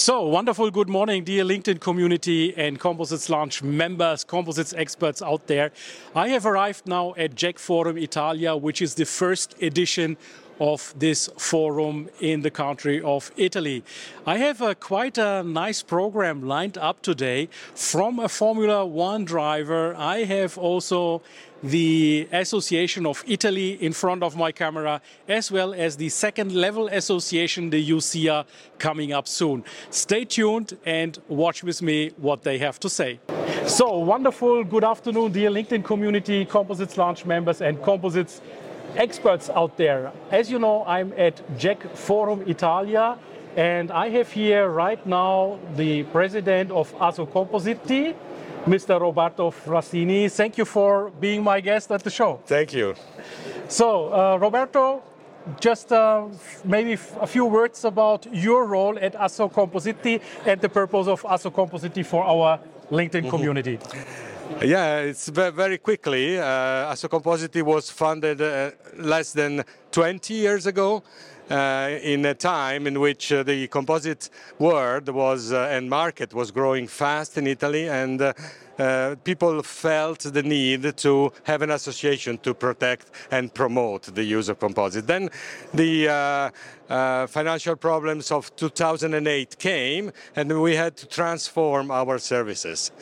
So, wonderful good morning, dear LinkedIn community and Composites Lounge members, Composites experts out there. I have arrived now at JEC Forum Italia, which is the first edition of this forum in the country of Italy. I have a quite a nice program lined up today from a Formula One driver. I have also the Association of Italy in front of my camera, as well as the second level association, the EuCIA, coming up soon. Stay tuned and watch with me what they have to say. So, wonderful. Good afternoon, dear LinkedIn community, Composites Lounge members, and Composites experts out there. As you know, I'm at JEC Forum Italia, and I have here right now the president of Assocompositi, Mr. Roberto Frassine. Thank you for being my guest at the show. Thank you. So, uh, Roberto, just uh, maybe a few words about your role at Assocompositi and the purpose of Assocompositi for our LinkedIn mm-hmm. community. Yeah, it's very quickly. Uh, Assocompositi was founded uh, less than 20 years ago. Uh, in a time in which uh, the composite world was uh, and market was growing fast in Italy, and uh, uh, people felt the need to have an association to protect and promote the use of composite. Then the uh, financial problems of 2008 came, and we had to transform our services.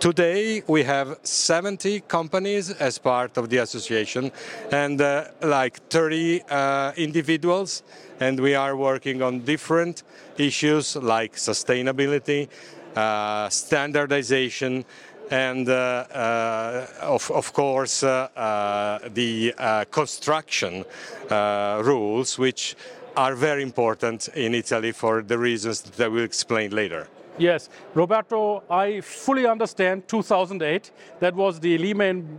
Today we have 70 companies as part of the association and uh, like 30 uh, individuals and we are working on different issues like sustainability, uh, standardization, and uh, uh, of, of, course uh, the construction rules which are very important in Italy for the reasons that I will explain later. Yes, Roberto, I fully understand 2008. That was the Lehman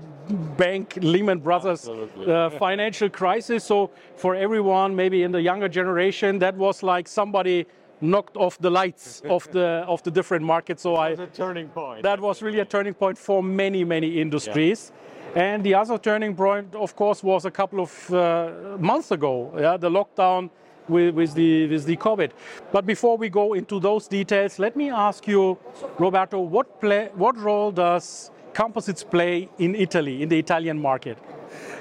Bank, Lehman Brothers uh, financial crisis. So for everyone, maybe in the younger generation, that was like somebody knocked off the lights of the of the different markets. So that was I, a turning point. That was really a turning point for many many industries. Yeah. And the other turning point, of course, was a couple of uh, months ago. Yeah, the lockdown with, with, the, with the COVID. But before we go into those details, let me ask you, Roberto, what, play, what role does composites play in Italy, in the Italian market?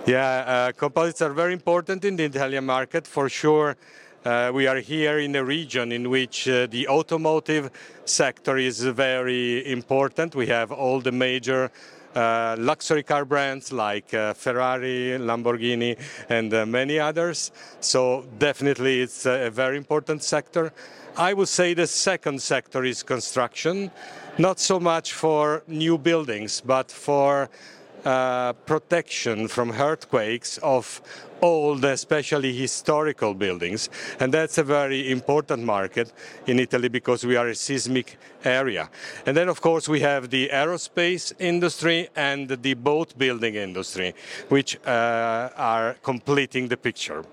Yeah, uh, composites are very important in the Italian market for sure. Uh, we are here in a region in which uh, the automotive sector is very important. We have all the major uh, luxury car brands like uh, Ferrari, Lamborghini, and uh, many others. So definitely it's a very important sector. I would say the second sector is construction, not so much for new buildings, but for uh, protection from earthquakes of old, especially historical buildings. And that's a very important market in Italy because we are a seismic area. And then, of course, we have the aerospace industry and the boat building industry, which uh, are completing the picture.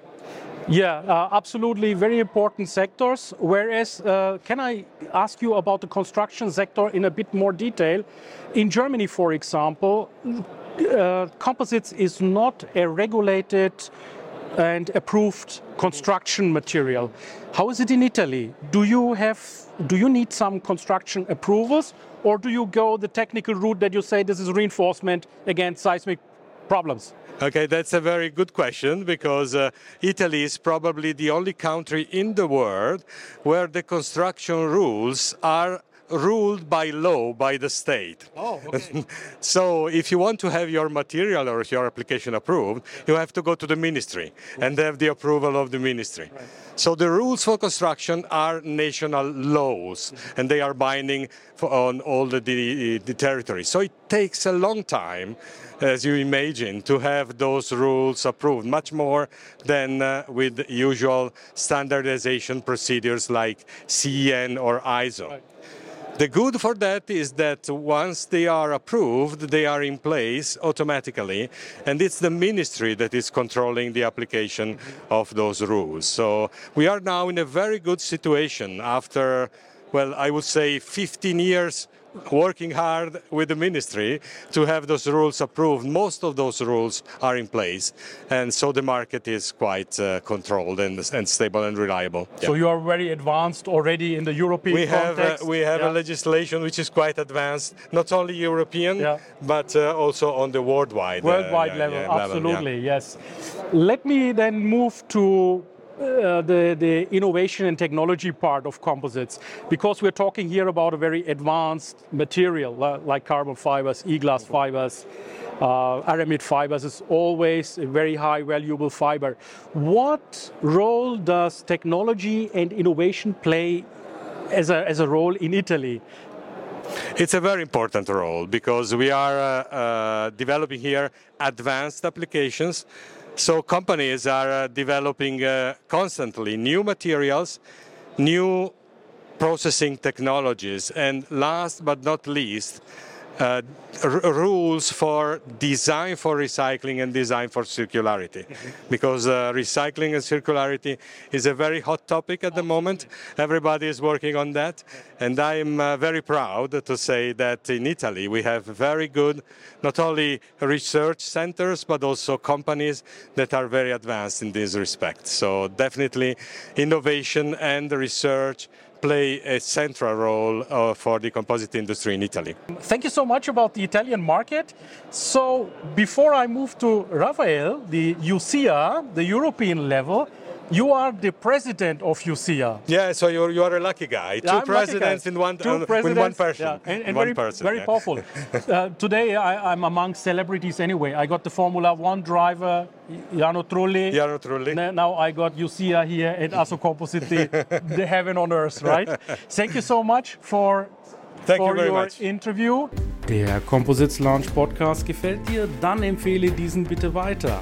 Yeah, uh, absolutely, very important sectors. Whereas, uh, can I ask you about the construction sector in a bit more detail? In Germany, for example, uh, composites is not a regulated and approved construction material. How is it in Italy? Do you have do you need some construction approvals or do you go the technical route that you say this is reinforcement against seismic problems? Okay, that's a very good question because uh, Italy is probably the only country in the world where the construction rules are ruled by law by the state. Oh, okay. so if you want to have your material or your application approved, you have to go to the ministry and have the approval of the ministry. Right. So the rules for construction are national laws mm-hmm. and they are binding on all the, the, the territories. So it takes a long time as you imagine, to have those rules approved, much more than uh, with usual standardization procedures like CEN or ISO. Right. The good for that is that once they are approved, they are in place automatically, and it's the ministry that is controlling the application of those rules. So we are now in a very good situation after, well, I would say 15 years working hard with the ministry to have those rules approved. Most of those rules are in place, and so the market is quite uh, controlled and, and, stable and reliable. So yeah. you are very advanced already in the European we context. Have, uh, we have yeah. a legislation which is quite advanced, not only European, yeah. but uh, also on the worldwide uh, worldwide level. Absolutely, yes. Let me then move to uh, the, the innovation and technology part of composites because we're talking here about a very advanced material like carbon fibers, e-glass fibers, uh, aramid fibers is always a very high valuable fiber. What role does technology and innovation play as a, as a role in Italy? It's a very important role because we are uh, uh, developing here advanced applications so companies are uh, developing uh, constantly new materials, new processing technologies, and last but not least, uh, rules for design for recycling and design for circularity. because uh, recycling and circularity is a very hot topic at the moment. Everybody is working on that. And I'm uh, very proud to say that in Italy we have very good, not only research centers, but also companies that are very advanced in this respect. So definitely innovation and research play a central role uh, for the composite industry in Italy. Thank you so much about the Italian market. So before I move to Rafael, the EuCIA, the European level, you are the president of EuCIA. Yeah, so you're, you are a lucky guy. Two I'm presidents in one, Two uh, presidents, in one person. Yeah. And, and very, person, very yeah. powerful. uh, today I, am among celebrities anyway. I got the Formula One driver, Jarno Trulli. Jarno Trulli. Now I got EuCIA here at Assocompositi, the, the heaven on earth, right? Thank you so much for Thank for you your much. interview. Der Composites Lounge Podcast gefällt dir? Dann empfehle diesen bitte weiter.